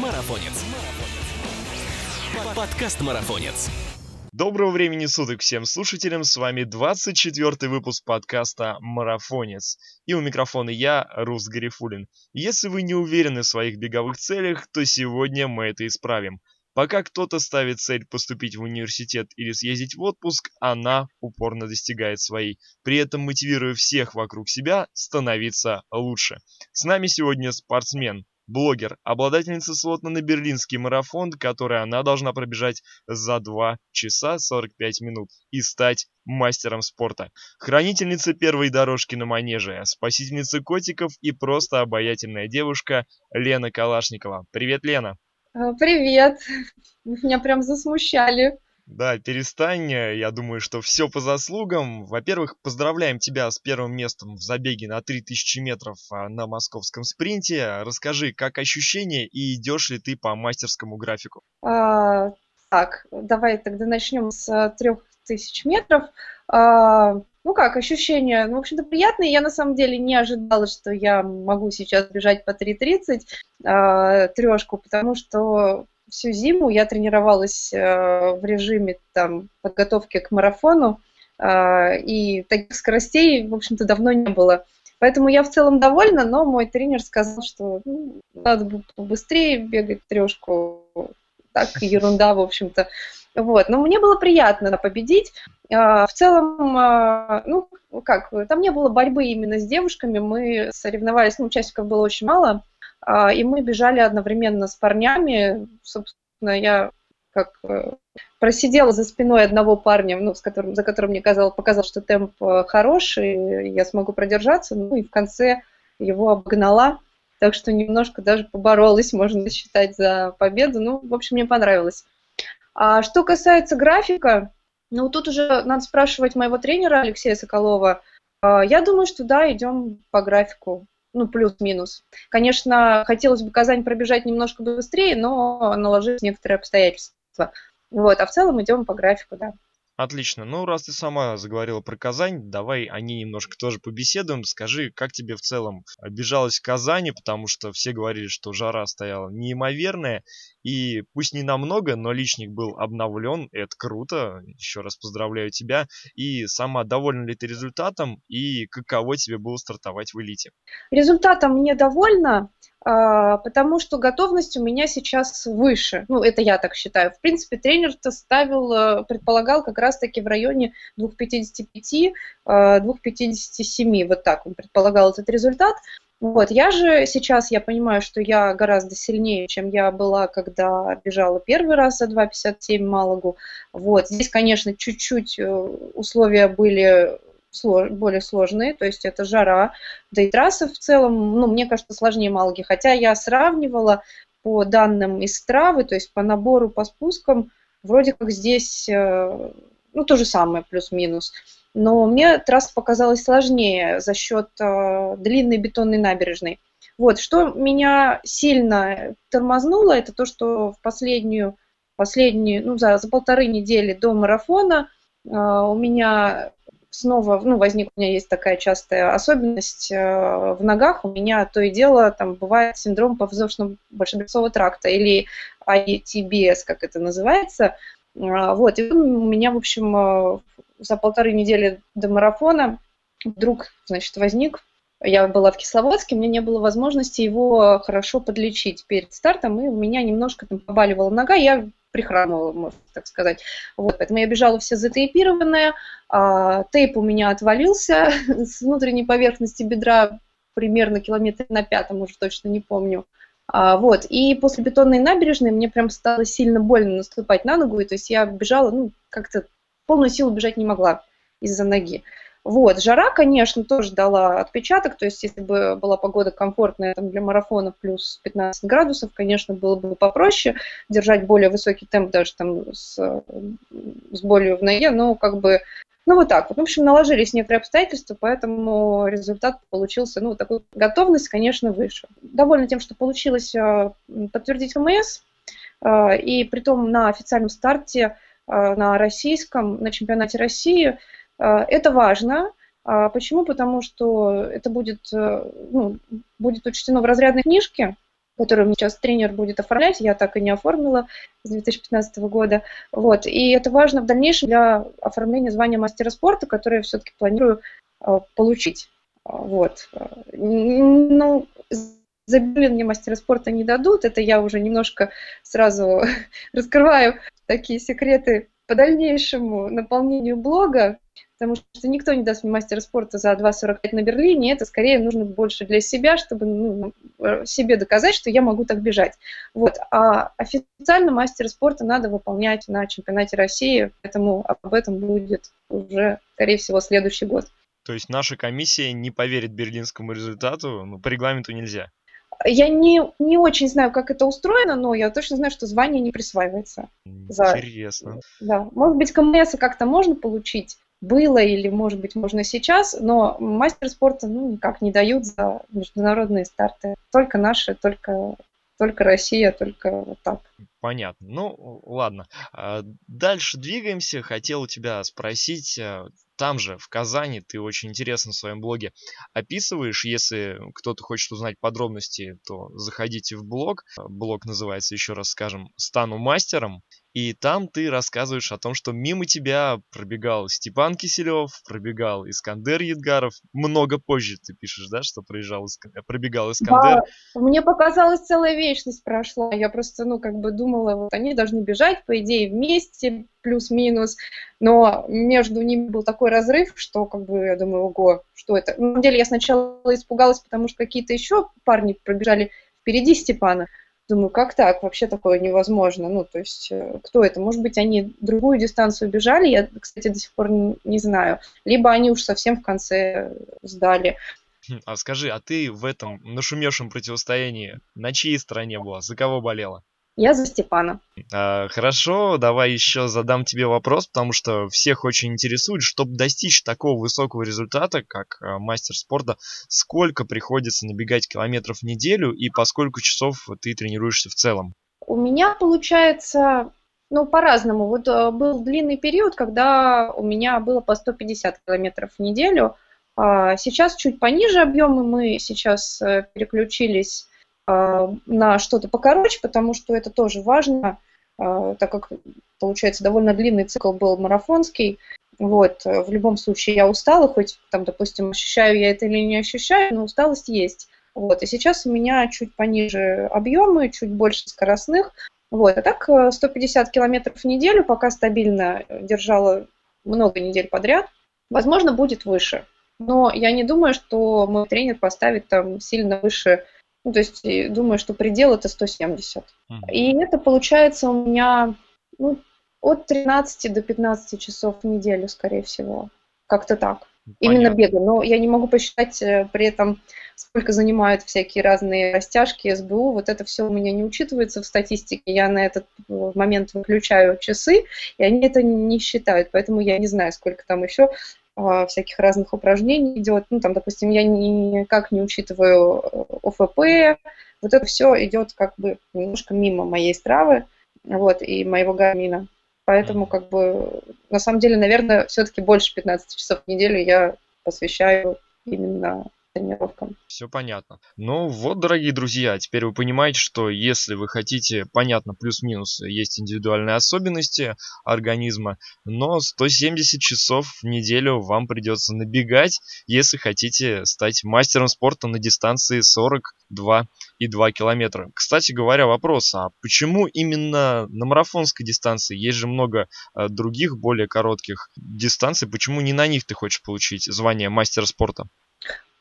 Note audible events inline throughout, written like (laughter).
Марафонец. Подкаст Марафонец. Доброго времени суток всем слушателям, с вами 24 выпуск подкаста «Марафонец». И у микрофона я, Рус Гарифулин. Если вы не уверены в своих беговых целях, то сегодня мы это исправим. Пока кто-то ставит цель поступить в университет или съездить в отпуск, она упорно достигает своей, при этом мотивируя всех вокруг себя становиться лучше. С нами сегодня спортсмен, блогер, обладательница слота на берлинский марафон, который она должна пробежать за 2 часа 45 минут и стать мастером спорта. Хранительница первой дорожки на манеже, спасительница котиков и просто обаятельная девушка Лена Калашникова. Привет, Лена! А, привет! (laughs) Меня прям засмущали. Да, перестань, я думаю, что все по заслугам. Во-первых, поздравляем тебя с первым местом в забеге на 3000 метров а, на московском спринте. Расскажи, как ощущения и идешь ли ты по мастерскому графику? А, так, давай тогда начнем с 3000 метров. А, ну как, ощущения, ну, в общем-то, приятные. Я на самом деле не ожидала, что я могу сейчас бежать по 3.30 э, трешку, потому что всю зиму я тренировалась э, в режиме там, подготовки к марафону, э, и таких скоростей, в общем-то, давно не было. Поэтому я в целом довольна, но мой тренер сказал, что ну, надо побыстрее бегать трешку. Так, (laughs) ерунда, в общем-то. Вот. Но мне было приятно победить. А, в целом, ну, как, там не было борьбы именно с девушками, мы соревновались, ну, участников было очень мало, и мы бежали одновременно с парнями. Собственно, я как э, просидела за спиной одного парня, ну, с которым, за которым мне казалось, показал, что темп э, хороший, я смогу продержаться, ну и в конце его обогнала, так что немножко даже поборолась, можно считать, за победу. Ну, в общем, мне понравилось. А что касается графика, ну тут уже надо спрашивать моего тренера Алексея Соколова. А, я думаю, что да, идем по графику, ну плюс-минус. Конечно, хотелось бы Казань пробежать немножко быстрее, но наложились некоторые обстоятельства. Вот, а в целом идем по графику, да. Отлично. Ну, раз ты сама заговорила про Казань, давай о ней немножко тоже побеседуем. Скажи, как тебе в целом бежалась в Казани, потому что все говорили, что жара стояла неимоверная, и пусть не намного, но личник был обновлен, это круто, еще раз поздравляю тебя. И сама довольна ли ты результатом, и каково тебе было стартовать в элите? Результатом мне довольна. А, потому что готовность у меня сейчас выше. Ну, это я так считаю. В принципе, тренер-то ставил, э, предполагал как раз-таки в районе 2,55-2,57. Э, вот так он предполагал этот результат. Вот, я же сейчас, я понимаю, что я гораздо сильнее, чем я была, когда бежала первый раз за 2,57 Малагу. Вот, здесь, конечно, чуть-чуть э, условия были более сложные, то есть это жара, да и трассы в целом, ну, мне кажется, сложнее Малги, хотя я сравнивала по данным из травы, то есть по набору, по спускам, вроде как здесь, э, ну, то же самое, плюс-минус. Но мне трасса показалась сложнее за счет э, длинной бетонной набережной. Вот, что меня сильно тормознуло, это то, что в последнюю, последнюю ну, за, за полторы недели до марафона э, у меня снова, ну, возник, у меня есть такая частая особенность э, в ногах, у меня то и дело там бывает синдром повздошного большебрюшного тракта или ITBS, как это называется. Э, вот, и у меня, в общем, э, за полторы недели до марафона вдруг, значит, возник. Я была в Кисловодске, мне не было возможности его хорошо подлечить перед стартом, и у меня немножко там побаливала нога, я прихрамывала, можно так сказать. Вот, поэтому я бежала все затейпированная, а, тейп у меня отвалился (laughs) с внутренней поверхности бедра примерно километр на пятом, уже точно не помню. А, вот, и после бетонной набережной мне прям стало сильно больно наступать на ногу, и то есть я бежала, ну, как-то полную силу бежать не могла из-за ноги. Вот, жара, конечно, тоже дала отпечаток, то есть если бы была погода комфортная там, для марафона плюс 15 градусов, конечно, было бы попроще держать более высокий темп даже там с, с болью в ноге, но как бы, ну вот так вот. В общем, наложились некоторые обстоятельства, поэтому результат получился, ну, такой готовность, конечно, выше. Довольна тем, что получилось э, подтвердить ФМС, э, и при том на официальном старте э, на российском, на чемпионате России – а, это важно. А, почему? Потому что это будет, э, ну, будет учтено в разрядной книжке которую сейчас тренер будет оформлять, я так и не оформила с 2015 года. Вот. И это важно в дальнейшем для оформления звания мастера спорта, которое я все-таки планирую э, получить. Вот. Ну, за мне мастера спорта не дадут, это я уже немножко сразу (laughs) раскрываю такие секреты по дальнейшему наполнению блога, потому что никто не даст мне мастера спорта за 2.45 на Берлине, это скорее нужно больше для себя, чтобы ну, себе доказать, что я могу так бежать. Вот. А официально мастера спорта надо выполнять на чемпионате России, поэтому об этом будет уже, скорее всего, следующий год. То есть наша комиссия не поверит берлинскому результату, ну, по регламенту нельзя. Я не, не очень знаю, как это устроено, но я точно знаю, что звание не присваивается. Интересно. За... Да. Может быть, КМС как-то можно получить, было или, может быть, можно сейчас, но мастер спорта ну, никак не дают за международные старты. Только наши, только, только Россия, только вот так. Понятно. Ну, ладно. А, дальше двигаемся. Хотел у тебя спросить, а, там же, в Казани, ты очень интересно в своем блоге описываешь. Если кто-то хочет узнать подробности, то заходите в блог. Блог называется, еще раз скажем, «Стану мастером». И там ты рассказываешь о том, что мимо тебя пробегал Степан Киселев, пробегал Искандер Едгаров. Много позже ты пишешь, да, что проезжал, пробегал Искандер. Да, мне показалось, целая вечность прошла. Я просто, ну, как бы думала, вот они должны бежать, по идее, вместе, плюс-минус. Но между ними был такой разрыв, что, как бы, я думаю, ого, что это? На самом деле, я сначала испугалась, потому что какие-то еще парни пробежали впереди Степана. Думаю, как так? Вообще такое невозможно. Ну, то есть, э, кто это? Может быть, они другую дистанцию бежали, я, кстати, до сих пор не, знаю. Либо они уж совсем в конце сдали. Хм, а скажи, а ты в этом нашумевшем противостоянии на чьей стороне была? За кого болела? Я за Степана. А, хорошо, давай еще задам тебе вопрос, потому что всех очень интересует, чтобы достичь такого высокого результата, как а, мастер спорта, сколько приходится набегать километров в неделю и по сколько часов ты тренируешься в целом? У меня получается, ну, по-разному. Вот э, был длинный период, когда у меня было по 150 километров в неделю. А сейчас чуть пониже объемы, мы сейчас э, переключились а, на что-то покороче, потому что это тоже важно, а, так как, получается, довольно длинный цикл был марафонский. Вот, в любом случае я устала, хоть там, допустим, ощущаю я это или не ощущаю, но усталость есть. Вот, и сейчас у меня чуть пониже объемы, чуть больше скоростных. Вот, а так 150 э, километров в неделю, пока стабильно держала много недель подряд. Возможно, будет выше. Но я не думаю, что мой тренер поставит там сильно выше ну, то есть думаю, что предел это 170. Uh-huh. И это получается у меня ну, от 13 до 15 часов в неделю, скорее всего. Как-то так. Понятно. Именно бега. Но я не могу посчитать э, при этом, сколько занимают всякие разные растяжки, СБУ. Вот это все у меня не учитывается в статистике. Я на этот э, момент выключаю часы, и они это не считают. Поэтому я не знаю, сколько там еще всяких разных упражнений идет. Ну, там, допустим, я никак не учитываю э, ОФП. Вот это все идет как бы немножко мимо моей стравы вот, и моего гармина. Поэтому, как бы, на самом деле, наверное, все-таки больше 15 часов в неделю я посвящаю именно тренировкам. Все понятно. Ну вот, дорогие друзья, теперь вы понимаете, что если вы хотите, понятно, плюс-минус, есть индивидуальные особенности организма, но 170 часов в неделю вам придется набегать, если хотите стать мастером спорта на дистанции 42 и 2 километра. Кстати говоря, вопрос, а почему именно на марафонской дистанции? Есть же много э, других, более коротких дистанций. Почему не на них ты хочешь получить звание мастера спорта?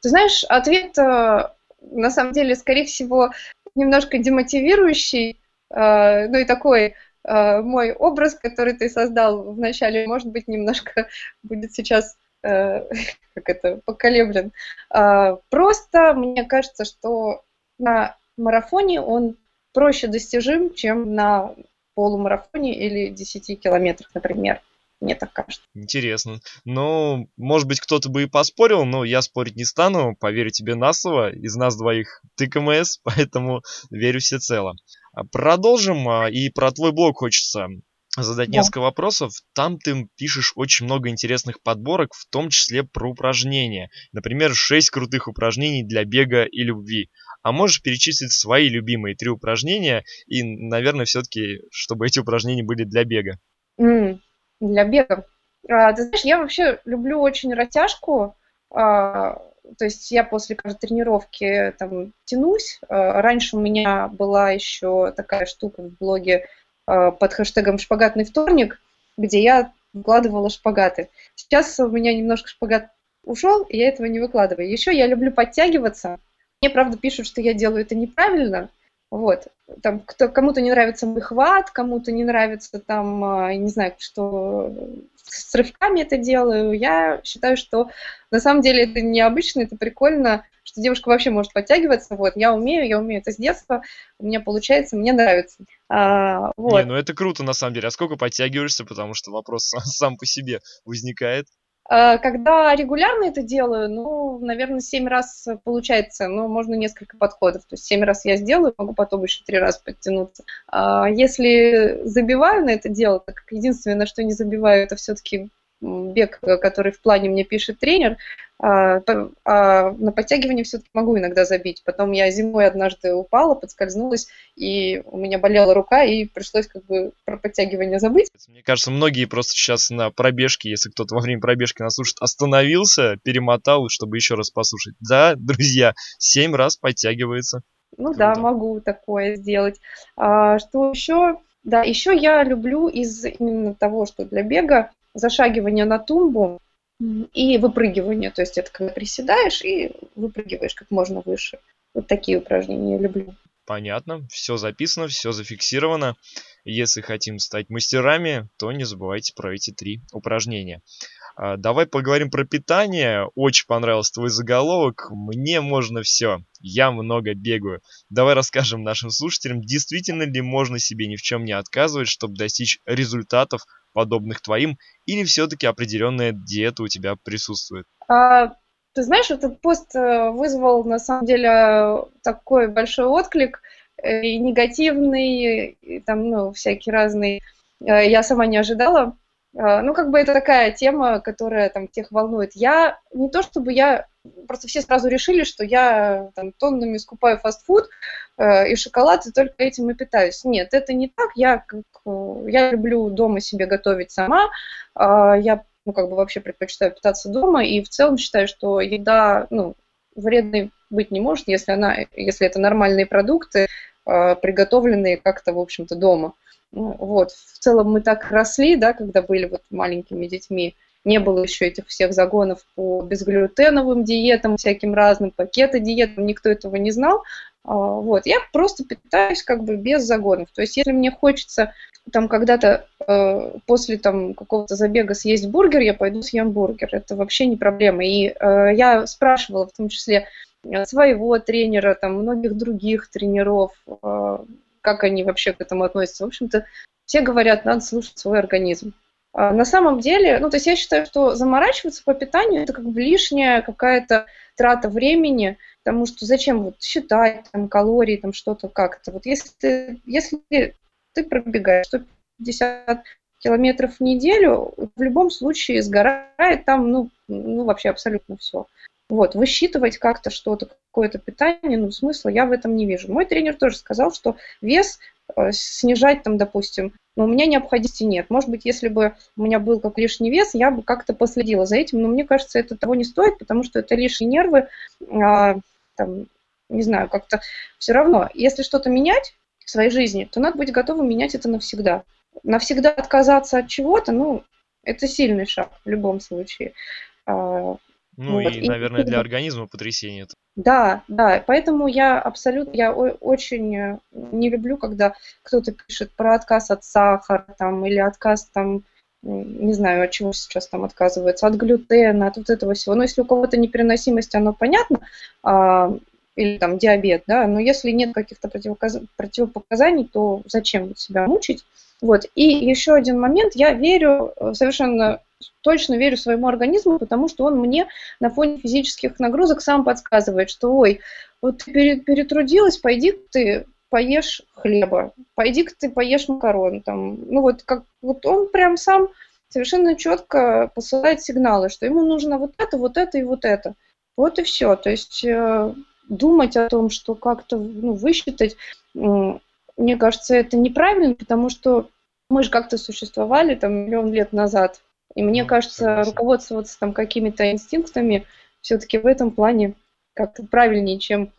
Ты знаешь, ответ э, на самом деле, скорее всего, немножко демотивирующий, э, ну и такой э, мой образ, который ты создал вначале, может быть, немножко (laughs) будет сейчас (laughs) как это, поколеблен. Просто мне кажется, что на марафоне он проще достижим, чем на полумарафоне или 10 километрах, например мне так кажется. Интересно. Ну, может быть, кто-то бы и поспорил, но я спорить не стану, поверю тебе на слово. Из нас двоих ты КМС, (laughs) поэтому верю всецело. А продолжим, а, и про твой блог хочется задать да. несколько вопросов. Там ты пишешь очень много интересных подборок, в том числе про упражнения. Например, 6 крутых упражнений для бега и любви. а можешь перечислить свои любимые три упражнения и, наверное, все-таки, чтобы эти упражнения были для бега. Mm, для бега. Ты знаешь, я вообще люблю очень растяжку. А, то есть я после каждой тренировки там тянусь. А, раньше у меня была еще такая штука в блоге а, под хэштегом «Шпагатный вторник», где я выкладывала шпагаты. Сейчас у меня немножко шпагат ушел, и я этого не выкладываю. Еще я люблю подтягиваться. Мне, правда, пишут, что я делаю это неправильно. Вот. Там кто, кому-то не нравится мой хват, кому-то не нравится там, а, не знаю, что с рывками это делаю. Я считаю, что на самом деле это необычно, это прикольно, что девушка вообще может подтягиваться. Вот, я умею, я умею это с детства, у меня получается, мне нравится. А, вот. Не, ну это круто на самом деле. А сколько подтягиваешься, потому что вопрос (laughs) сам по себе возникает. А, когда регулярно это делаю, ну, наверное, семь раз получается, но можно несколько подходов. То есть семь раз я сделаю, могу потом еще три раза подтянуться. А если забиваю на это дело, так единственное, на что не забиваю, это все-таки бег, который в плане мне пишет тренер, а, а на подтягивание все-таки могу иногда забить. Потом я зимой однажды упала, подскользнулась, и у меня болела рука, и пришлось как бы про подтягивание забыть. Мне кажется, многие просто сейчас на пробежке, если кто-то во время пробежки нас слушает, остановился, перемотал, чтобы еще раз послушать. Да, (laughs) друзья, семь раз подтягивается. Ну Круто. да, могу такое сделать. А, что еще? Да, еще я люблю из именно того, что для бега зашагивание на тумбу и выпрыгивание. То есть это когда приседаешь и выпрыгиваешь как можно выше. Вот такие упражнения я люблю. Понятно, все записано, все зафиксировано. Если хотим стать мастерами, то не забывайте про эти три упражнения. А, давай поговорим про питание. Очень понравился твой заголовок. Мне можно все. Я много бегаю. Давай расскажем нашим слушателям, действительно ли можно себе ни в чем не отказывать, чтобы достичь результатов подобных твоим, или все-таки определенная диета у тебя присутствует? А, ты знаешь, этот пост э, вызвал на самом деле такой большой отклик, э, и негативный, и там, ну, всякий разный. Э, я сама не ожидала. Ну, как бы это такая тема, которая там тех волнует. Я не то чтобы я просто все сразу решили, что я там, тоннами скупаю фастфуд э, и шоколад, и только этим и питаюсь. Нет, это не так. Я, как, э, я люблю дома себе готовить сама. Э, я ну, как бы вообще предпочитаю питаться дома, и в целом считаю, что еда ну, вредной быть не может, если, она, если это нормальные продукты, э, приготовленные как-то, в общем-то, дома. Ну, вот. В целом мы так росли, да, когда были вот маленькими детьми, не было еще этих всех загонов по безглютеновым диетам, всяким разным пакеты диетам, никто этого не знал. А, вот, я просто питаюсь как бы без загонов. То есть, если мне хочется там когда-то э, после там какого-то забега съесть бургер, я пойду съем бургер. Это вообще не проблема. И э, я спрашивала в том числе э, своего тренера, там многих других тренеров, э, как они вообще к этому относятся. В общем-то, все говорят, надо слушать свой организм. А, на самом деле, ну, то есть я считаю, что заморачиваться по питанию это как бы лишняя какая-то трата времени, потому что зачем вот считать там калории, там что-то как-то. Вот если ты, если ты пробегаешь 150 километров в неделю, в любом случае сгорает там, ну, ну вообще абсолютно все. Вот, высчитывать как-то что-то, какое-то питание, ну, смысла я в этом не вижу. Мой тренер тоже сказал, что вес э, снижать там, допустим, но у меня необходимости нет. Может быть, если бы у меня был как лишний вес, я бы как-то последила за этим, но мне кажется, это того не стоит, потому что это лишние нервы, а, там, не знаю, как-то все равно. Если что-то менять в своей жизни, то надо быть готовым менять это навсегда. Навсегда отказаться от чего-то, ну, это сильный шаг в любом случае. А, ну вот. и, наверное, для организма потрясение. Это. Да, да, поэтому я абсолютно, я очень не люблю, когда кто-то пишет про отказ от сахара там, или отказ там, не знаю, от чего сейчас там отказывается, от глютена, от вот этого всего. Но если у кого-то непереносимость, оно понятно, а, или там диабет, да, но если нет каких-то противопоказ... противопоказаний, то зачем себя мучить? Вот. И еще один момент, я верю э, совершенно точно верю своему организму, потому что он мне на фоне физических нагрузок сам подсказывает, что ой, вот ты перетрудилась, пойди ты поешь хлеба, пойди-ка ты поешь макарон. Там. Ну вот, как, вот он прям сам совершенно четко посылает сигналы, что ему нужно вот это, вот это и вот это. Вот и все. То есть э, думать о том, что как-то ну, высчитать, мне кажется, это неправильно, потому что мы же как-то существовали там миллион лет назад. И мне ну, кажется, согласен. руководствоваться там какими-то инстинктами все-таки в этом плане как-то правильнее, чем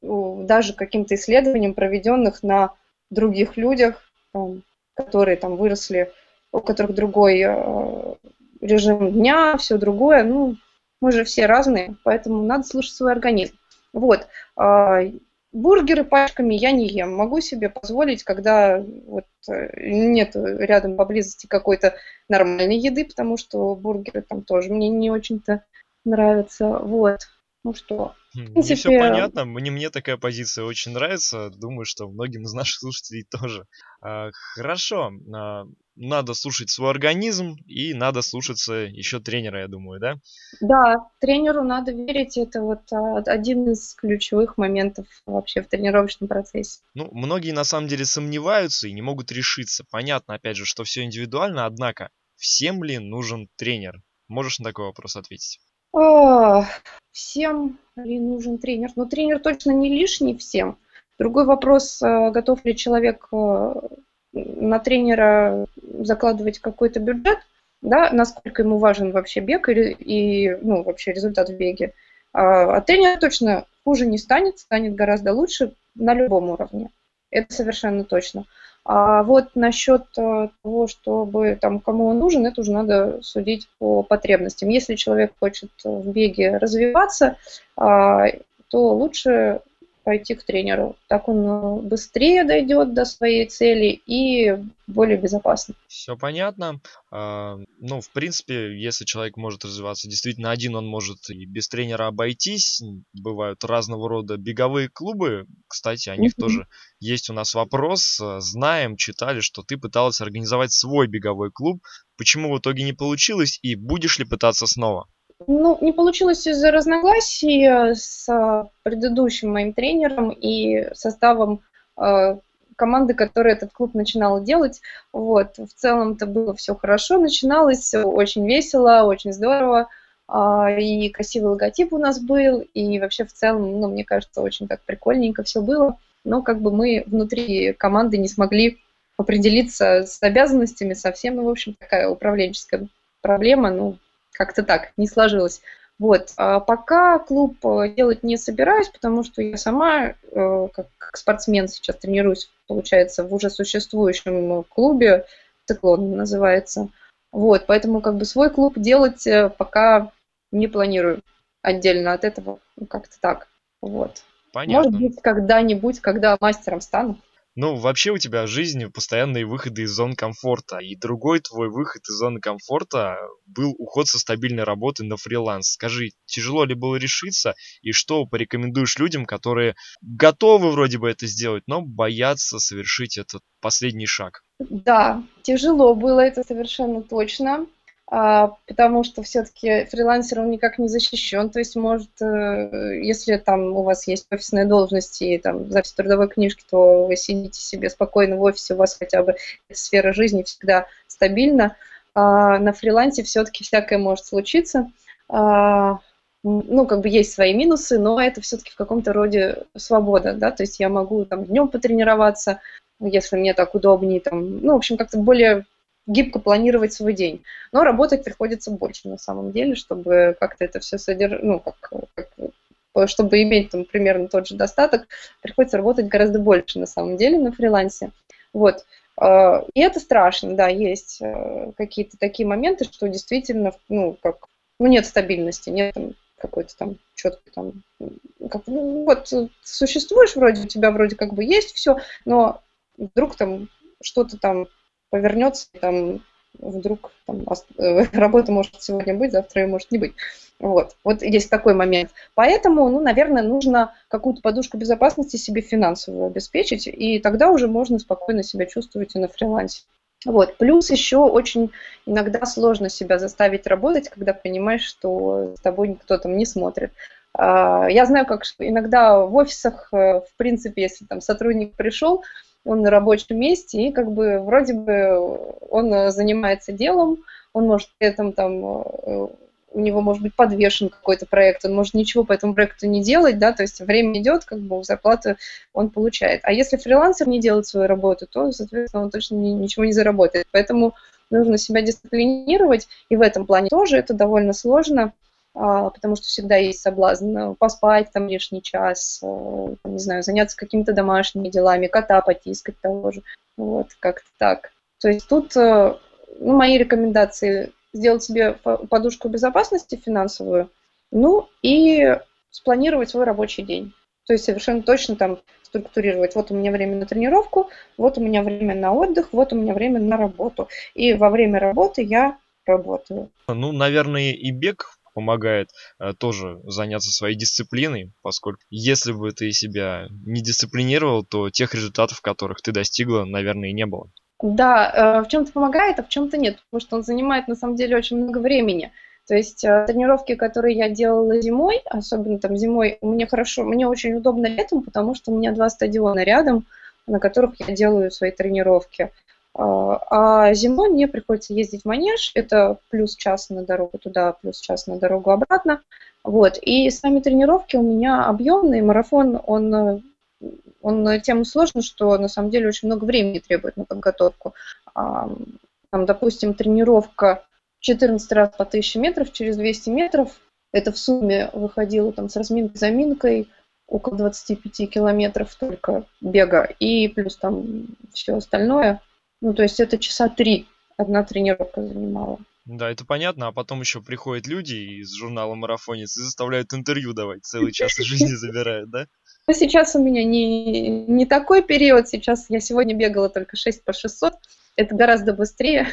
даже каким-то исследованиям, проведенных на других людях, там, которые там выросли, у которых другой э, режим дня, все другое. Ну, мы же все разные, поэтому надо слушать свой организм. Вот. Э, бургеры пачками я не ем. Могу себе позволить, когда вот э, нет рядом поблизости какой-то нормальной еды, потому что бургеры там тоже мне не очень-то нравятся. Вот. Ну что, в принципе... Мне все понятно, мне, мне такая позиция очень нравится, думаю, что многим из наших слушателей тоже. А, хорошо, а, надо слушать свой организм и надо слушаться еще тренера, я думаю, да? Да, тренеру надо верить, это вот а, один из ключевых моментов вообще в тренировочном процессе. Ну, многие на самом деле сомневаются и не могут решиться. Понятно, опять же, что все индивидуально, однако, всем ли нужен тренер? Можешь на такой вопрос ответить? О, всем ли нужен тренер? Но ну, тренер точно не лишний всем. Другой вопрос, э, готов ли человек на тренера закладывать какой-то бюджет, да, насколько ему важен вообще бег и, и ну, вообще результат в беге. А, а тренер точно хуже не станет, станет гораздо лучше на любом уровне. Это совершенно точно. А вот насчет э, того, чтобы там кому он нужен, это уже надо судить по потребностям. Если человек хочет в беге развиваться, а, то лучше пойти к тренеру. Так он э, быстрее дойдет до своей цели и более безопасно. Все понятно. А, ну, в принципе, если человек может развиваться действительно один, он может и без тренера обойтись. Бывают разного рода беговые клубы. Кстати, о них тоже есть у нас вопрос. Знаем, читали, что ты пыталась организовать свой беговой клуб. Почему в итоге не получилось и будешь ли пытаться снова? Ну, не получилось из-за разногласий э, с э, предыдущим моим тренером и составом э, команды, которая этот клуб начинала делать. Вот. В целом это было все хорошо, начиналось очень весело, очень здорово. А, и красивый логотип у нас был, и вообще в целом, ну, мне кажется, очень так прикольненько все было. Но как бы мы внутри команды не смогли определиться с обязанностями совсем, ну, в общем, такая управленческая проблема, ну, как-то так, не сложилось. Вот. А пока клуб э, делать не собираюсь, потому что я сама, э, как, спортсмен, сейчас тренируюсь, получается, в уже существующем клубе, циклон называется. Вот, поэтому как бы свой клуб делать э, пока не планирую отдельно от этого, ну, как-то так. Вот. Понятно. Может быть, когда-нибудь, когда мастером стану. Ну, вообще у тебя в жизни постоянные выходы из зон комфорта. И другой твой выход из зоны комфорта был уход со стабильной работы на фриланс. Скажи, тяжело ли было решиться? И что порекомендуешь людям, которые готовы вроде бы это сделать, но боятся совершить этот последний шаг? Да, тяжело было это совершенно точно. А, потому что все-таки фрилансер он никак не защищен, то есть может, э, если там у вас есть офисная должность и там запись трудовой книжки, то вы сидите себе спокойно в офисе, у вас хотя бы сфера жизни всегда стабильна, а на фрилансе все-таки всякое может случиться, а, ну, как бы есть свои минусы, но это все-таки в каком-то роде свобода, да, то есть я могу там днем потренироваться, если мне так удобнее, там, ну, в общем, как-то более гибко планировать свой день. Но работать приходится больше на самом деле, чтобы как-то это все содержать, ну, как, как, чтобы иметь там примерно тот же достаток, приходится работать гораздо больше на самом деле на фрилансе. Вот. А, и это страшно, да, есть э, какие-то такие моменты, что действительно, ну, как, ну, нет стабильности, нет какой-то там четкой там, как, ну, вот существуешь вроде, у тебя вроде как бы есть все, но вдруг там что-то там повернется, там вдруг там, э, (laughs) работа может сегодня быть, завтра ее может не быть. Вот. вот есть такой момент. Поэтому, ну, наверное, нужно какую-то подушку безопасности себе финансовую обеспечить, и тогда уже можно спокойно себя чувствовать и на фрилансе. Вот. Плюс еще очень иногда сложно себя заставить работать, когда понимаешь, что с тобой никто там не смотрит. А, я знаю, как иногда в офисах, э, в принципе, если там сотрудник пришел, он на рабочем месте, и как бы вроде бы он занимается делом, он может при этом там э, у него может быть подвешен какой-то проект, он может ничего по этому проекту не делать, да, то есть время идет, как бы зарплату он получает. А если фрилансер не делает свою работу, то, соответственно, он точно ничего не заработает. Поэтому нужно себя дисциплинировать, и в этом плане тоже это довольно сложно, потому что всегда есть соблазн э, поспать там лишний час, э, не знаю, заняться какими-то домашними делами, кота потискать того же, вот, как-то так. То есть тут э, ну, мои рекомендации сделать себе подушку безопасности финансовую, ну и спланировать свой рабочий день. То есть совершенно точно там структурировать. Вот у меня время на тренировку, вот у меня время на отдых, вот у меня время на работу. И во время работы я работаю. Ну, наверное, и бег помогает э, тоже заняться своей дисциплиной, поскольку если бы ты себя не дисциплинировал, то тех результатов, которых ты достигла, наверное, и не было. Да, э, в чем-то помогает, а в чем-то нет, потому что он занимает на самом деле очень много времени. То есть э, тренировки, которые я делала зимой, особенно там зимой, мне хорошо, мне очень удобно летом, потому что у меня два стадиона рядом, на которых я делаю свои тренировки. А, а зимой мне приходится ездить в манеж, это плюс час на дорогу туда, плюс час на дорогу обратно. Вот. И сами тренировки у меня объемные, марафон, он он тем сложен, что на самом деле очень много времени требует на подготовку. Там, допустим, тренировка 14 раз по 1000 метров через 200 метров, это в сумме выходило там с разминкой-заминкой около 25 километров только бега, и плюс там все остальное. Ну, то есть это часа три одна тренировка занимала. Да, это понятно, а потом еще приходят люди из журнала «Марафонец» и заставляют интервью давать, целый час из жизни забирают, да? Но сейчас у меня не, не такой период, сейчас я сегодня бегала только 6 по 600, это гораздо быстрее.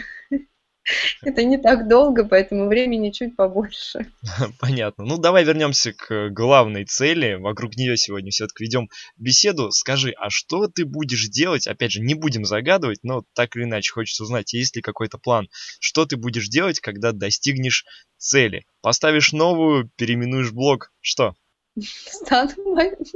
(laughs) Это не так долго, поэтому времени чуть побольше. (laughs) Понятно. Ну, давай вернемся к главной цели. Вокруг нее сегодня все-таки ведем беседу. Скажи, а что ты будешь делать? Опять же, не будем загадывать, но так или иначе хочется узнать, есть ли какой-то план. Что ты будешь делать, когда достигнешь цели? Поставишь новую, переименуешь блог. Что? Стану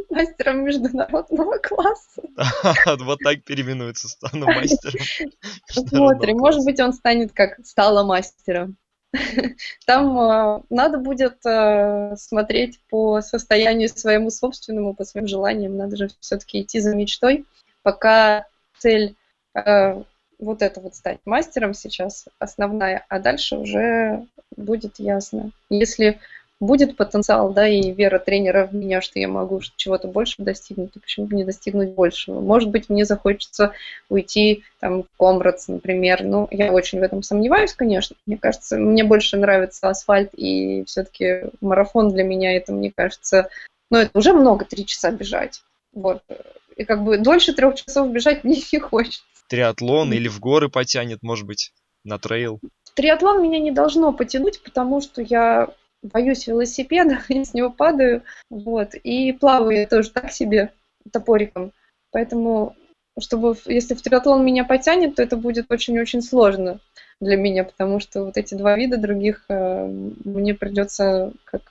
мастером международного класса. (laughs) Вот так переименуется, стану мастером. Смотрим, может быть, он станет как стала мастером. (laughs) Там э, надо будет э, смотреть по состоянию своему собственному, по своим желаниям. Надо же все-таки идти за мечтой, пока цель э, вот это вот стать мастером сейчас основная, а дальше уже будет ясно. Если будет потенциал, да, и вера тренера в меня, что я могу чего-то большего достигнуть, то почему бы не достигнуть большего? Может быть, мне захочется уйти там в Комрадс, например. Ну, я очень в этом сомневаюсь, конечно. Мне кажется, мне больше нравится асфальт, и все-таки марафон для меня это, мне кажется, ну, это уже много, три часа бежать. Вот. И как бы дольше трех часов бежать (laughs) мне не хочется. Триатлон или в горы потянет, может быть, на трейл? Триатлон меня не должно потянуть, потому что я боюсь велосипеда, (laughs) я с него падаю, вот, и плаваю тоже так себе топориком. Поэтому, чтобы, если в триатлон меня потянет, то это будет очень-очень сложно для меня, потому что вот эти два вида других э, мне придется как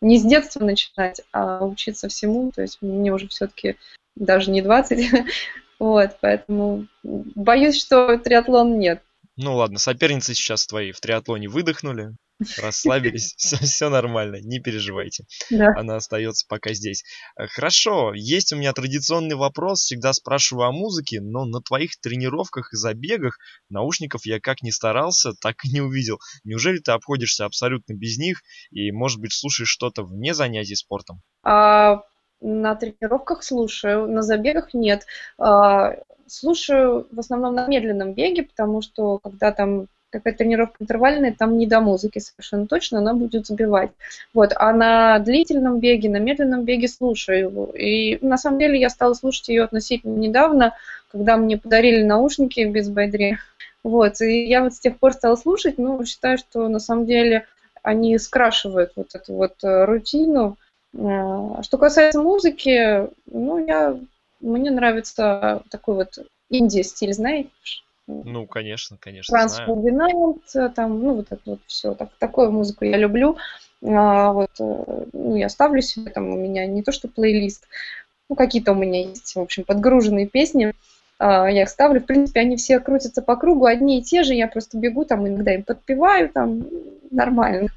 не с детства начинать, а учиться всему, то есть мне уже все-таки даже не 20, (laughs) вот, поэтому боюсь, что триатлон нет. Ну ладно, соперницы сейчас твои в триатлоне выдохнули, расслабились, все, все нормально, не переживайте. Да. Она остается пока здесь. Э, хорошо, есть у меня традиционный вопрос, всегда спрашиваю о музыке, но на твоих тренировках и забегах наушников я как ни старался, так и не увидел. Неужели ты обходишься абсолютно без них и, может быть, слушаешь что-то вне занятий спортом? А, на тренировках слушаю, на забегах нет. А, слушаю в основном на медленном беге, потому что когда там какая тренировка интервальная, там не до музыки совершенно точно, она будет забивать. Вот. А на длительном беге, на медленном беге слушаю его. И на самом деле я стала слушать ее относительно недавно, когда мне подарили наушники без байдре. Вот. И я вот с тех пор стала слушать, но считаю, что на самом деле они скрашивают вот эту вот э, рутину. А, что касается музыки, ну, я, мне нравится такой вот инди-стиль, знаешь, ну, конечно, конечно. Transformant, там, ну, вот это вот все. Так, такую музыку я люблю. А, вот, э, ну, я ставлю себе, там у меня не то что плейлист, ну, какие-то у меня есть, в общем, подгруженные песни. а, я их ставлю, в принципе, они все крутятся по кругу, одни и те же, я просто бегу там, иногда им подпеваю, там, нормально.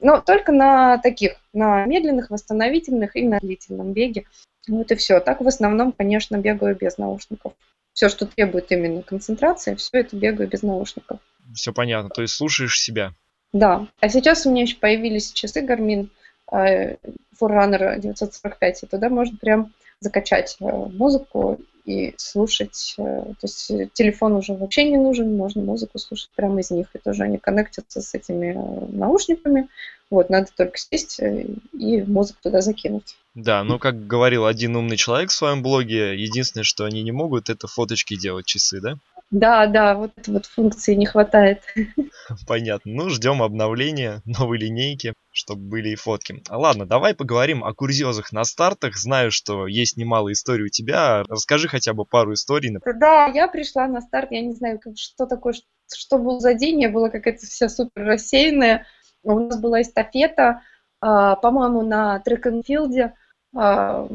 Но только на таких, на медленных, восстановительных и на длительном беге. Вот и все. Так в основном, конечно, бегаю без наушников. Все, что требует именно концентрации, все это бегаю без наушников. Все понятно, то есть слушаешь себя. Да. А сейчас у меня еще появились часы Garmin э, Forerunner 945, и туда можно прям закачать э, музыку и слушать. Э, то есть телефон уже вообще не нужен, можно музыку слушать прямо из них. И тоже они коннектятся с этими наушниками. Вот, надо только сесть и музыку туда закинуть. Да, ну как говорил один умный человек в своем блоге, единственное, что они не могут, это фоточки делать часы, да? Да, да, вот этой вот функции не хватает. (laughs) Понятно. Ну, ждем обновления новой линейки, чтобы были и фотки. Ладно, давай поговорим о курьезах на стартах. Знаю, что есть немало историй у тебя. Расскажи хотя бы пару историй. Да, я пришла на старт, я не знаю, что такое, что был за день, я была какая-то вся супер рассеянная. У нас была эстафета, а, по-моему, на трек-н-филде а,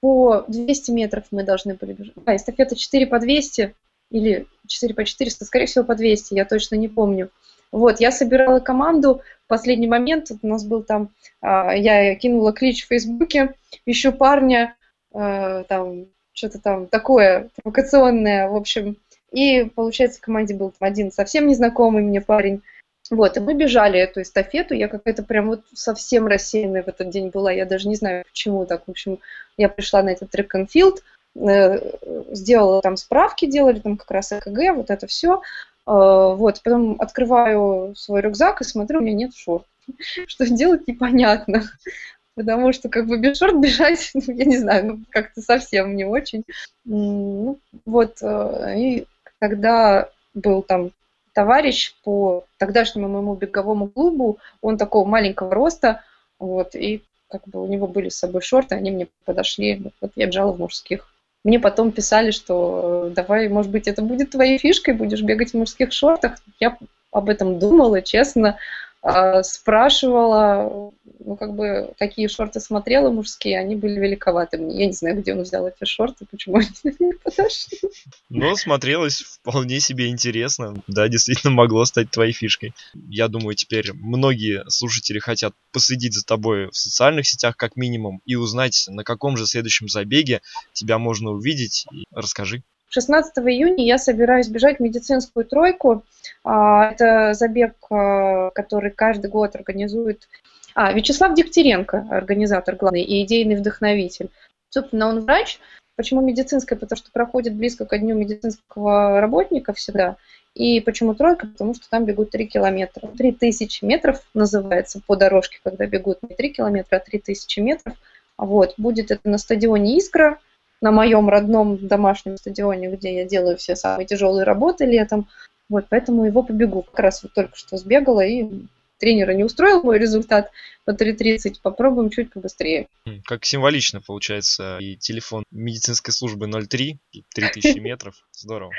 по 200 метров мы должны были бежать. А, эстафета 4 по 200, или 4 по 400, скорее всего, по 200, я точно не помню. Вот, я собирала команду, в последний момент у нас был там, а, я кинула клич в Фейсбуке, ищу парня, а, там, что-то там такое провокационное, в общем. И, получается, в команде был там один совсем незнакомый мне парень. Вот, и мы бежали эту эстафету, я какая-то прям вот совсем рассеянная в этот день была, я даже не знаю, почему так. В общем, я пришла на этот трек филд Э, сделала там справки, делали там как раз ЭКГ, вот это все. Э, вот, потом открываю свой рюкзак и смотрю, у меня нет шорт. (laughs) Что делать, непонятно. Потому что как бы без шорт бежать, (laughs) я не знаю, ну как-то совсем не очень. Ну, вот, э, и когда был там товарищ по тогдашнему моему беговому клубу, он такого маленького роста, вот, и как бы у него были с собой шорты, они мне подошли, вот я бежала в мужских. Мне потом писали, что э, давай, может быть, это будет твоей фишкой, будешь бегать в мужских шортах. Я об этом думала, честно. А, спрашивала, ну, как бы, какие шорты смотрела мужские, они были великоваты мне. Я не знаю, где он взял эти шорты, почему они мне подошли. Но смотрелось вполне себе интересно. Да, действительно могло стать твоей фишкой. Я думаю, теперь многие слушатели хотят последить за тобой в социальных сетях как минимум и узнать, на каком же следующем забеге тебя можно увидеть. Расскажи. 16 июня я собираюсь бежать медицинскую тройку. А, это забег, а, который каждый год организует а, Вячеслав Дегтяренко, организатор главный и идейный вдохновитель. Собственно, он врач. Почему медицинская? Потому что проходит близко к дню медицинского работника всегда. И почему тройка? Потому что там бегут 3 километра. 3000 метров называется по дорожке, когда бегут не 3 километра, а 3000 метров. Вот. Будет это на стадионе «Искра», на моем родном домашнем стадионе, где я делаю все самые тяжелые работы летом. Вот, поэтому его побегу. Как раз вот только что сбегала, и тренера не устроил мой результат по 3.30. Попробуем чуть побыстрее. Как символично получается. И телефон медицинской службы 03, 3000 (laughs) метров. Здорово.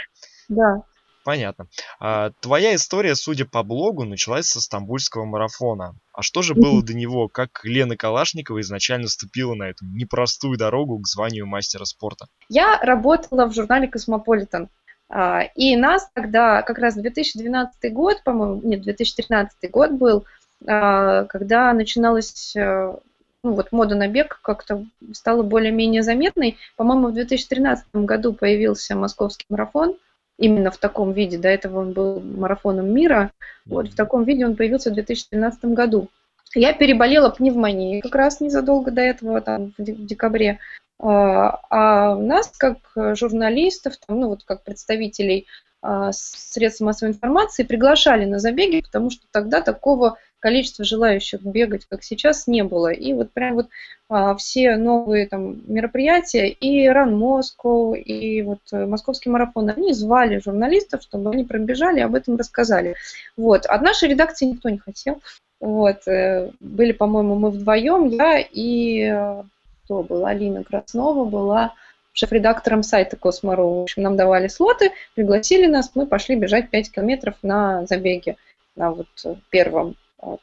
Да. Понятно. А, твоя история, судя по блогу, началась со стамбульского марафона. А что же было до него? Как Лена Калашникова изначально ступила на эту непростую дорогу к званию мастера спорта? Я работала в журнале «Космополитен». А, и нас тогда, как раз 2012 год, по-моему, нет, 2013 год был, а, когда начиналась э, ну, вот мода на бег как-то стала более-менее заметной. По-моему, в 2013 году появился московский марафон – именно в таком виде. До этого он был марафоном мира. Вот в таком виде он появился в 2013 году. Я переболела пневмонией как раз незадолго до этого, там, в декабре. А, а нас, как журналистов, там, ну вот как представителей а, средств массовой информации, приглашали на забеги, потому что тогда такого количества желающих бегать, как сейчас, не было. И вот прям вот а, все новые там мероприятия, и Run Moscow, и вот э, Московский марафон, они звали журналистов, чтобы они пробежали об этом рассказали. Вот. От нашей редакции никто не хотел. Вот. Э, были, по-моему, мы вдвоем, я и э, кто был? Алина Краснова была шеф-редактором сайта Космору. В общем, нам давали слоты, пригласили нас, мы пошли бежать 5 километров на забеге, на вот первом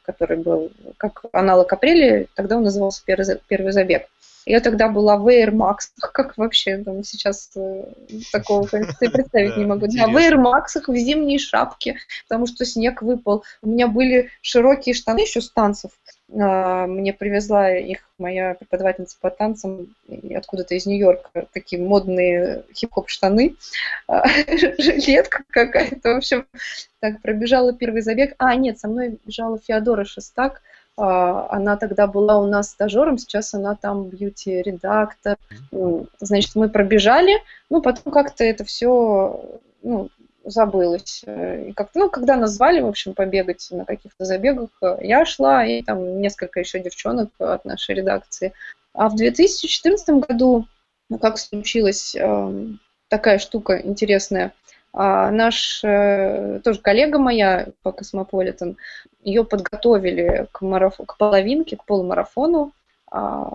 который был как аналог апреля, тогда он назывался первый, первый забег. Я тогда была в Air Max, (laughs) как вообще там сейчас э, такого (laughs) представить не могу. Да, в Air Max в зимней шапке, потому что снег выпал. У меня были широкие штаны еще с танцев. А, мне привезла их моя преподавательница по танцам откуда-то из Нью-Йорка, такие модные хип-хоп штаны, а, (laughs) жилетка какая-то, в общем, так, пробежала первый забег. А, нет, со мной бежала Феодора Шестак, а, она тогда была у нас стажером, сейчас она там бьюти-редактор. Значит, мы пробежали, ну, потом как-то это все ну, забылось. И как ну, когда назвали, в общем, побегать на каких-то забегах, я шла, и там несколько еще девчонок от нашей редакции. А в 2014 году, ну, как случилась э, такая штука интересная, а наш э, тоже коллега моя по Космополитен, ее подготовили к, мараф... к половинке, к полумарафону, а,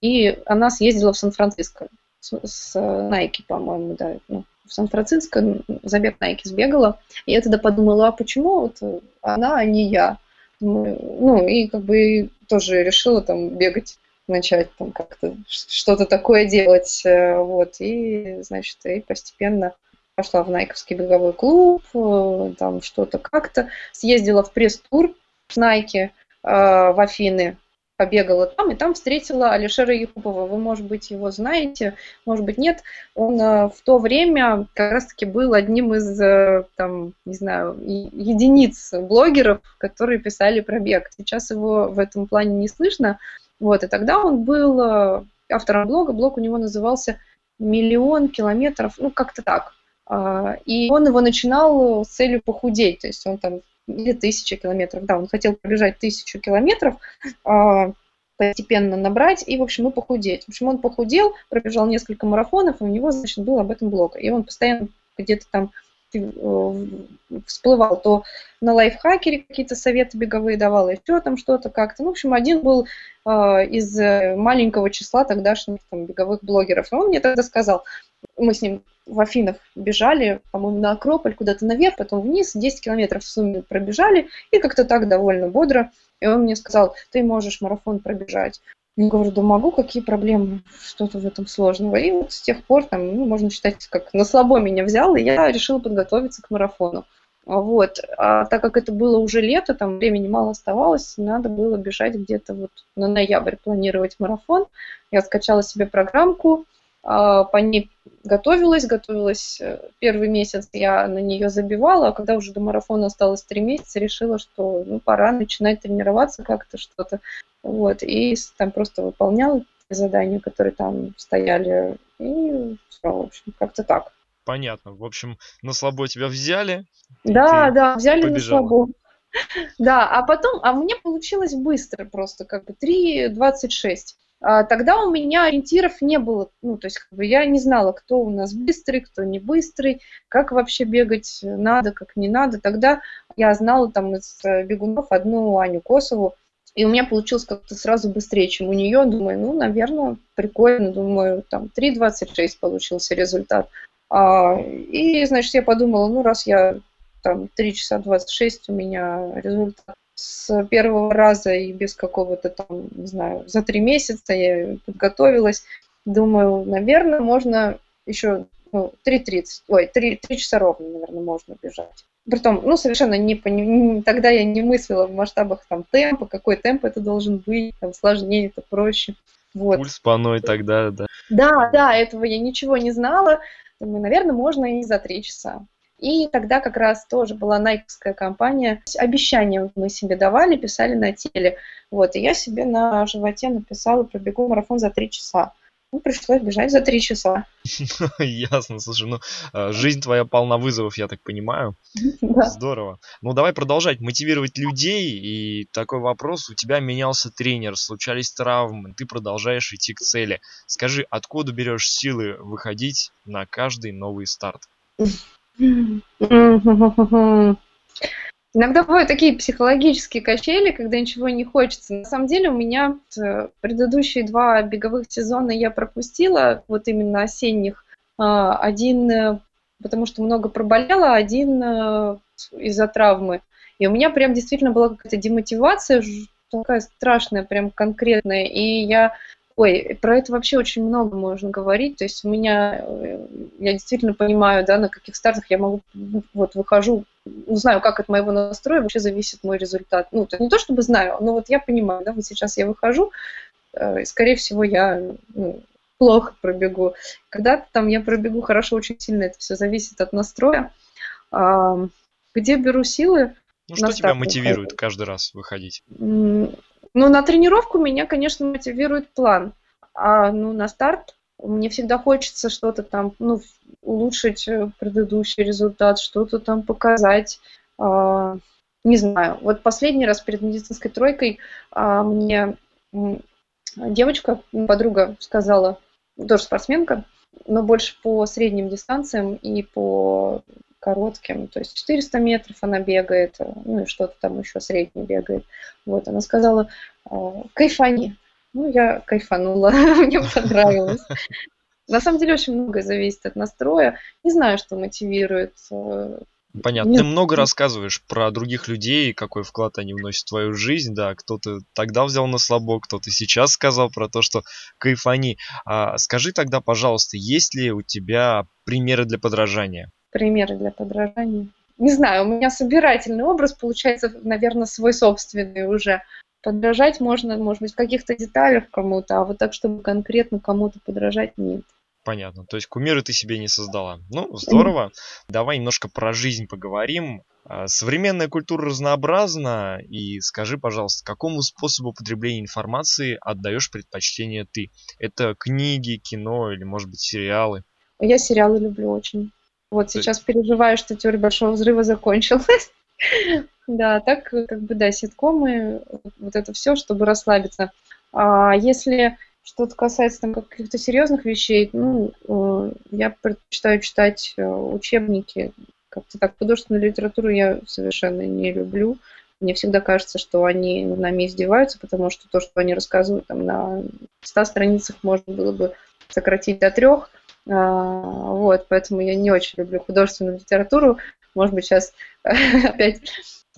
и она съездила в Сан-Франциско с, с Nike, по-моему, да, ну, в Сан-Франциско забег Nike сбегала. И я тогда подумала, а почему вот она, а не я? Ну, и как бы тоже решила там бегать начать там как-то что-то такое делать, э, вот, и, значит, и постепенно пошла в Найковский беговой клуб, э, там что-то как-то, съездила в пресс-тур с Найки в Афины, побегала там, и там встретила Алишера Якупова. Вы, может быть, его знаете, может быть, нет. Он э, в то время как раз-таки был одним из, э, там, не знаю, единиц блогеров, которые писали про бег. Сейчас его в этом плане не слышно. Вот, и тогда он был автором блога. Блог у него назывался «Миллион километров», ну, как-то так. А, и он его начинал с целью похудеть, то есть он там или тысяча километров, да, он хотел пробежать тысячу километров, а, постепенно набрать и, в общем, и похудеть. В общем, он похудел, пробежал несколько марафонов, и у него, значит, был об этом блог. И он постоянно где-то там э, всплывал, то на лайфхакере какие-то советы беговые давал, еще там что-то как-то. Ну, в общем, один был э, из маленького числа тогдашних там, беговых блогеров. И он мне тогда сказал, мы с ним в Афинах бежали, по-моему, на Акрополь, куда-то наверх, потом вниз, 10 километров в сумме пробежали, и как-то так довольно бодро. И он мне сказал, ты можешь марафон пробежать. Я говорю, да могу, какие проблемы, что-то в этом сложного. И вот с тех пор, там, ну, можно считать, как на слабо меня взял, и я решила подготовиться к марафону. Вот. А так как это было уже лето, там времени мало оставалось, надо было бежать где-то вот на ноябрь, планировать марафон. Я скачала себе программку, по ней готовилась, готовилась э, первый месяц, я на нее забивала, а когда уже до марафона осталось три месяца, решила, что ну, пора начинать тренироваться как-то что-то. Вот, и там просто выполняла задания, которые там стояли, и все, в общем, как-то так. Понятно. В общем, на слабо тебя взяли. Да, да, взяли побежала. на слабо. (laughs) Да, а потом, а мне получилось быстро просто, как бы 3.26. А, тогда у меня ориентиров не было, ну, то есть как бы я не знала, кто у нас быстрый, кто не быстрый, как вообще бегать надо, как не надо. Тогда я знала там из э, бегунов одну Аню Косову, и у меня получилось как-то сразу быстрее, чем у нее. Думаю, ну, наверное, прикольно. Думаю, там 3.26 получился результат. А, и, значит, я подумала, ну, раз я там 3 часа 26 у меня результат с первого раза и без какого-то там, не знаю, за три месяца я подготовилась. Думаю, наверное, можно еще ну, 3.30, ой, 3, 3 часа ровно, наверное, можно бежать. Притом, ну, совершенно не, не тогда я не мыслила в масштабах там темпа, какой темп это должен быть, там сложнее, это проще. Вот. Пульс паной тогда, да. Да, да, этого я ничего не знала. Думаю, наверное, можно и за три часа. И тогда как раз тоже была найковская компания. Обещания мы себе давали, писали на теле. Вот, и я себе на животе написала, пробегу марафон за три часа. Ну, пришлось бежать за три часа. (laughs) Ясно, слушай, ну, а, жизнь твоя полна вызовов, я так понимаю. (laughs) Здорово. Ну, давай продолжать мотивировать людей. И такой вопрос, у тебя менялся тренер, случались травмы, ты продолжаешь идти к цели. Скажи, откуда берешь силы выходить на каждый новый старт? (laughs) Иногда бывают такие психологические качели, когда ничего не хочется. На самом деле у меня э, предыдущие два беговых сезона я пропустила, вот именно осенних. А, один, э, потому что много проболела, один э, из-за травмы. И у меня прям действительно была какая-то демотивация, такая страшная, прям конкретная. И я Ой, про это вообще очень много можно говорить. То есть у меня, э, я действительно понимаю, да, на каких стартах я могу, вот выхожу, ну, знаю, как от моего настроя вообще зависит мой результат. Ну, это не то чтобы знаю, но вот я понимаю, да, вот сейчас я выхожу, э, скорее всего, я ну, плохо пробегу. Когда-то там я пробегу хорошо, очень сильно это все зависит от настроя. А, где беру силы? Ну, что тебя мотивирует выходить? каждый раз выходить? Ну, на тренировку меня, конечно, мотивирует план. А ну, на старт мне всегда хочется что-то там, ну, улучшить э, предыдущий результат, что-то там показать. А, не знаю. Вот последний раз перед медицинской тройкой а, мне девочка, подруга сказала, тоже спортсменка, но больше по средним дистанциям и по коротким, то есть 400 метров она бегает, э, ну и что-то там еще среднее бегает. Вот, она сказала, «А, кайфани. Ну, я кайфанула, (laughs) мне понравилось. На самом деле очень многое зависит от настроя. Не знаю, что мотивирует. Э, Понятно. Нет. Ты много рассказываешь про других людей, какой вклад они вносят в твою жизнь, да, кто-то тогда взял на слабо, кто-то сейчас сказал про то, что кайфани. А, скажи тогда, пожалуйста, есть ли у тебя примеры для подражания? Примеры для подражания. Не знаю, у меня собирательный образ получается, наверное, свой собственный уже. Подражать можно, может быть, в каких-то деталях кому-то, а вот так, чтобы конкретно кому-то подражать, нет. Понятно. То есть кумиры ты себе не создала. Ну, здорово. Давай немножко про жизнь поговорим. А, современная культура разнообразна, и скажи, пожалуйста, какому способу потребления информации отдаешь предпочтение ты? Это книги, кино или, может быть, сериалы? Я сериалы люблю очень. Вот сейчас переживаю, что теория большого взрыва закончилась. (laughs) Да, так как бы, да, ситкомы, вот это все, чтобы расслабиться. А если что-то касается там каких-то серьезных вещей, ну, э, я предпочитаю читать э, учебники. Как-то так художественную литературу я совершенно не люблю. Мне всегда кажется, что они нами издеваются, потому что то, что они рассказывают там на 100 страницах, можно было бы сократить до трех. А, вот, поэтому я не очень люблю художественную литературу. Может быть, сейчас (laughs) опять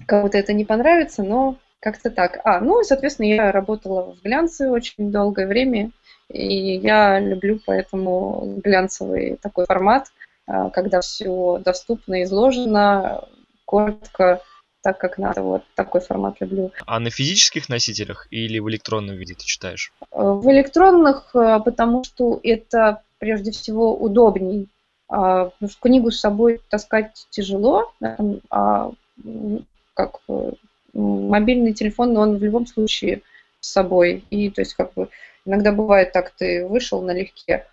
кому-то это не понравится, но как-то так. А, ну и, соответственно, я работала в глянце очень долгое время, и я люблю поэтому глянцевый такой формат, а, когда все доступно, изложено, коротко, так как надо. Вот такой формат люблю. А на физических носителях или в электронном виде ты читаешь? В электронных, а, потому что это прежде всего удобней. А, потому что книгу с собой таскать тяжело, а как мобильный телефон, но он в любом случае с собой. И то есть как бы иногда бывает так, ты вышел налегке,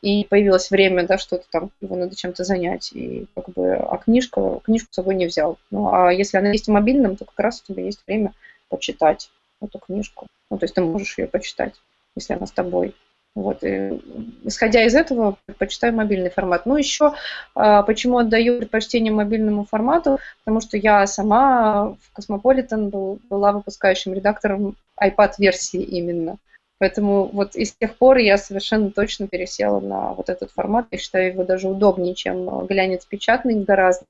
и появилось время, да, что-то там, его надо чем-то занять, и как бы, а книжка, книжку с собой не взял. Ну, а если она есть в мобильном, то как раз у тебя есть время почитать эту книжку. Ну, то есть ты можешь ее почитать, если она с тобой. Вот, и, исходя из этого, предпочитаю мобильный формат. Ну, еще а, почему отдаю предпочтение мобильному формату, потому что я сама в Cosmopolitan был, была выпускающим редактором iPad-версии именно. Поэтому вот и с тех пор я совершенно точно пересела на вот этот формат. Я считаю его даже удобнее, чем глянец печатный гораздо.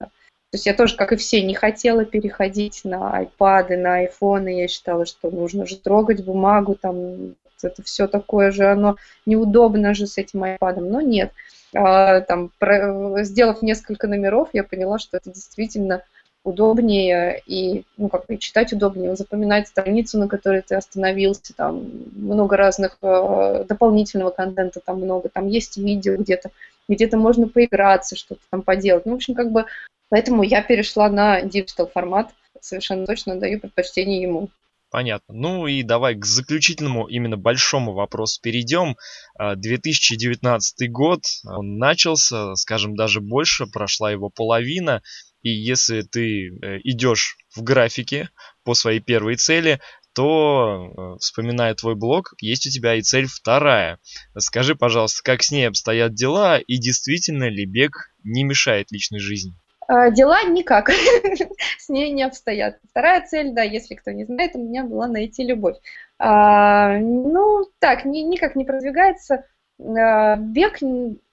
То есть я тоже, как и все, не хотела переходить на iPad, на iPhone. Я считала, что нужно же трогать бумагу, там это все такое же, оно неудобно же с этим iPad, но нет. А, там, про, сделав несколько номеров, я поняла, что это действительно удобнее и, ну, как бы читать удобнее, запоминать страницу, на которой ты остановился, там много разных э, дополнительного контента, там много, там есть видео где-то, где-то можно поиграться, что-то там поделать. Ну, в общем, как бы, поэтому я перешла на digital формат, совершенно точно даю предпочтение ему. Понятно. Ну и давай к заключительному, именно большому вопросу перейдем. 2019 а, год, он начался, скажем, даже больше, прошла его половина. И если ты э, идешь в графике по своей первой цели, то, э, вспоминая твой блог, есть у тебя и цель вторая. Скажи, пожалуйста, как с ней обстоят дела и действительно ли бег не мешает личной жизни? А, дела никак (laughs) с ней не обстоят. Вторая цель, да, если кто не знает, у меня была найти любовь. А, ну, так, ни, никак не продвигается. А, бег,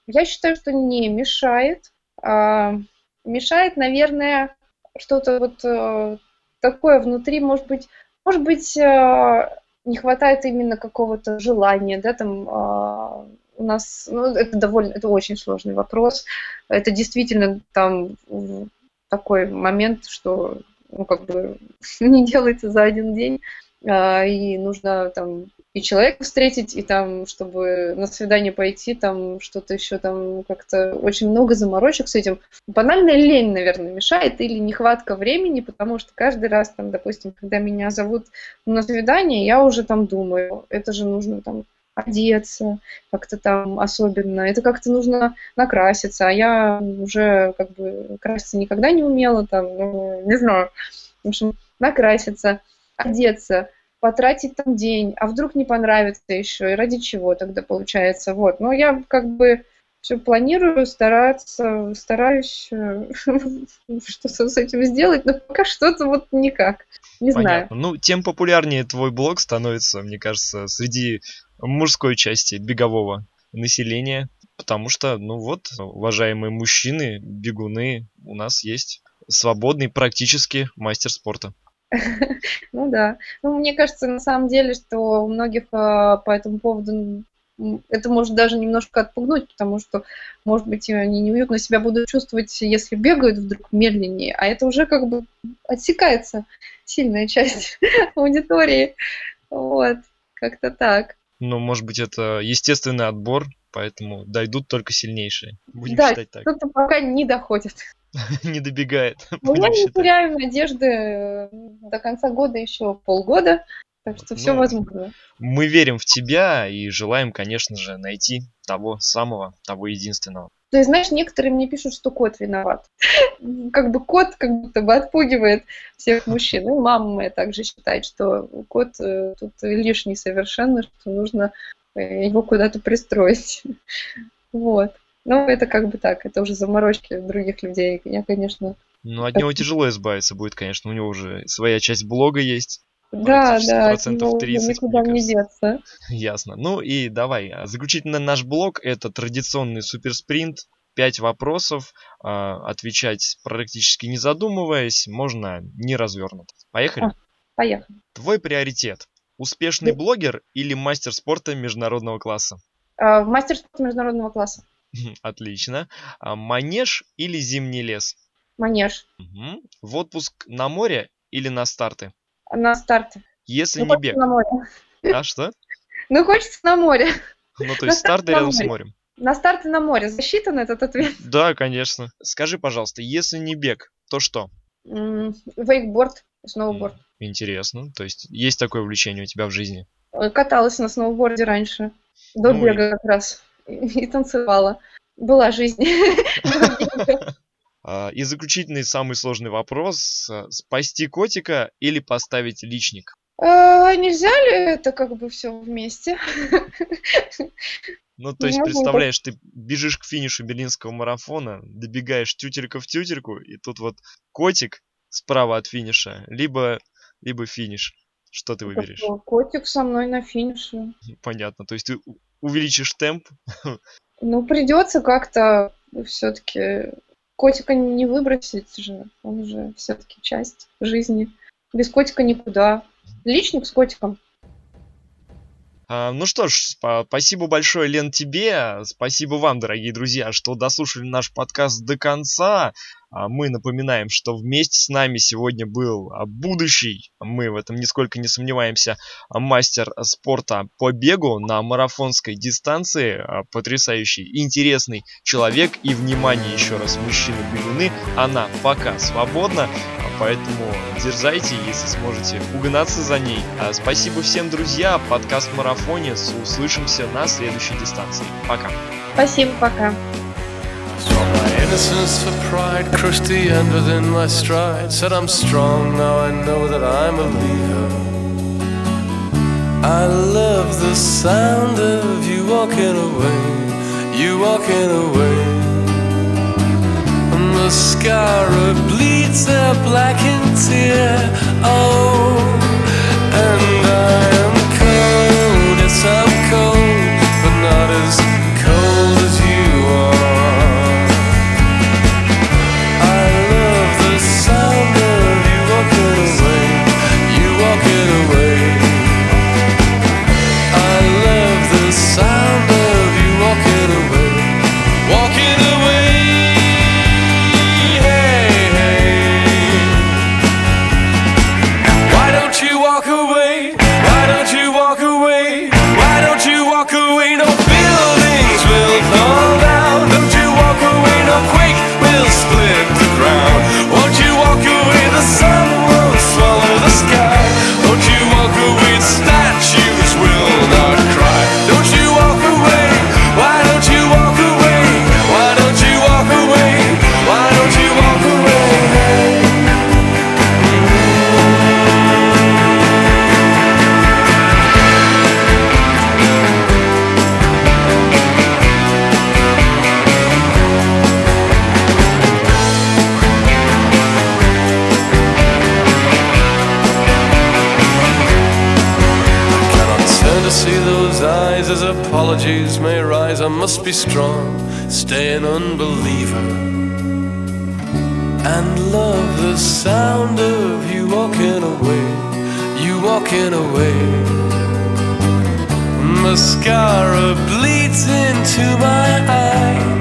я считаю, что не мешает. А, мешает, наверное, что-то вот э, такое внутри, может быть, может быть, э, не хватает именно какого-то желания, да, там э, у нас, ну, это довольно, это очень сложный вопрос. Это действительно там такой момент, что, ну, как бы (laughs) не делается за один день, э, и нужно там и человека встретить, и там, чтобы на свидание пойти, там что-то еще там как-то очень много заморочек с этим. Банальная лень, наверное, мешает или нехватка времени, потому что каждый раз там, допустим, когда меня зовут на свидание, я уже там думаю, это же нужно там одеться как-то там особенно, это как-то нужно накраситься, а я уже как бы краситься никогда не умела, там, ну, не знаю, в общем, накраситься, одеться, потратить там день, а вдруг не понравится еще, и ради чего тогда получается, вот. Но я как бы все планирую, стараться, стараюсь э, (laughs) что-то с этим сделать, но пока что-то вот никак. Не Понятно. знаю. Ну, тем популярнее твой блог становится, мне кажется, среди мужской части бегового населения, потому что, ну вот, уважаемые мужчины, бегуны, у нас есть свободный практически мастер спорта. (laughs) Ну да. Ну, мне кажется, на самом деле, что у многих а, по этому поводу это может даже немножко отпугнуть, потому что, может быть, они неуютно себя будут чувствовать, если бегают вдруг медленнее, а это уже как бы отсекается сильная часть (laughs) аудитории. Вот, как-то так. Ну, может быть, это естественный отбор, поэтому дойдут только сильнейшие. Будем да, считать так. кто-то пока не доходит. (laughs) не добегает. Ну, я не теряю надежды до конца года еще полгода, так что все ну, возможно. Мы верим в тебя и желаем, конечно же, найти того самого, того единственного. То есть, знаешь, некоторые мне пишут, что кот виноват. (laughs) Как бы кот как будто бы отпугивает всех мужчин. И мама моя также считает, что кот э, тут лишний совершенно, что нужно э, его куда-то пристроить. (laughs) Вот. Ну, это как бы так, это уже заморочки других людей. Я, конечно... Ну, от него тяжело избавиться будет, конечно. У него уже своя часть блога есть. Да, да, процентов 30, никуда не деться. Ясно. Ну и давай, а, заключительно наш блог это традиционный суперспринт. Пять вопросов, э, отвечать практически не задумываясь, можно не развернуто. Поехали? А, поехали. Твой приоритет. Успешный блогер или мастер спорта международного класса? Э, мастер спорта международного класса. Отлично. А, манеж или зимний лес? Манеж. Угу. В отпуск на море или на старты? На старты. Если ну, не бег. На море. А что? (laughs) Ну, хочется на море. Ну, то есть старты рядом с морем. На старты на море. Засчитан этот ответ? (laughs) Да, конечно. Скажи, пожалуйста, если не бег, то что? Вейкборд, сноуборд. Интересно. То есть есть такое увлечение у тебя в жизни? Каталась на сноуборде раньше. До ну бега и... как раз. И танцевала. Была жизнь. (laughs) А, и заключительный самый сложный вопрос. А, спасти котика или поставить личник? А, нельзя ли это как бы все вместе? Ну, то есть, представляешь, ты бежишь к финишу берлинского марафона, добегаешь тютелька в тютельку, и тут вот котик справа от финиша, либо, либо финиш. Что ты выберешь? Котик со мной на финише. Понятно. То есть ты увеличишь темп? Ну, придется как-то все-таки котика не выбросить же, он же все-таки часть жизни. Без котика никуда. Личник с котиком. А, ну что ж, спасибо большое, Лен, тебе. Спасибо вам, дорогие друзья, что дослушали наш подкаст до конца. А мы напоминаем, что вместе с нами сегодня был а, будущий, мы в этом нисколько не сомневаемся, мастер спорта по бегу на марафонской дистанции, потрясающий, интересный человек и, внимание, еще раз, мужчины-бегуны, она пока свободна, поэтому дерзайте, если сможете угнаться за ней. Спасибо всем, друзья, подкаст Марафонец, услышимся на следующей дистанции. Пока. Spasibo, пока. Innocence for pride crushed the end within my stride. Said I'm strong, now I know that I'm a leader. I love the sound of you walking away, you walking away. The scar bleeds a blackened tear. Oh, walking away, you walking away. Mascara bleeds into my eye.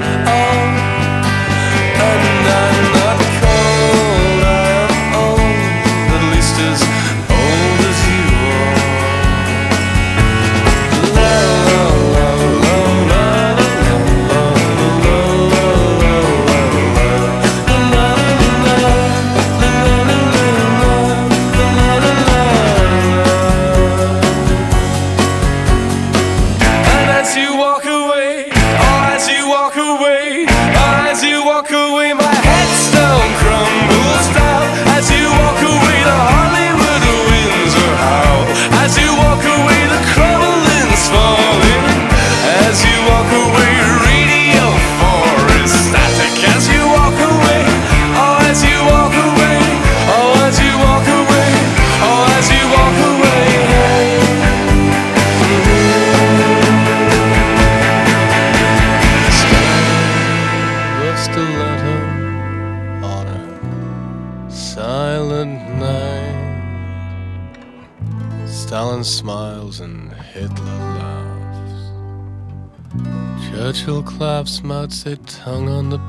outside tongue on the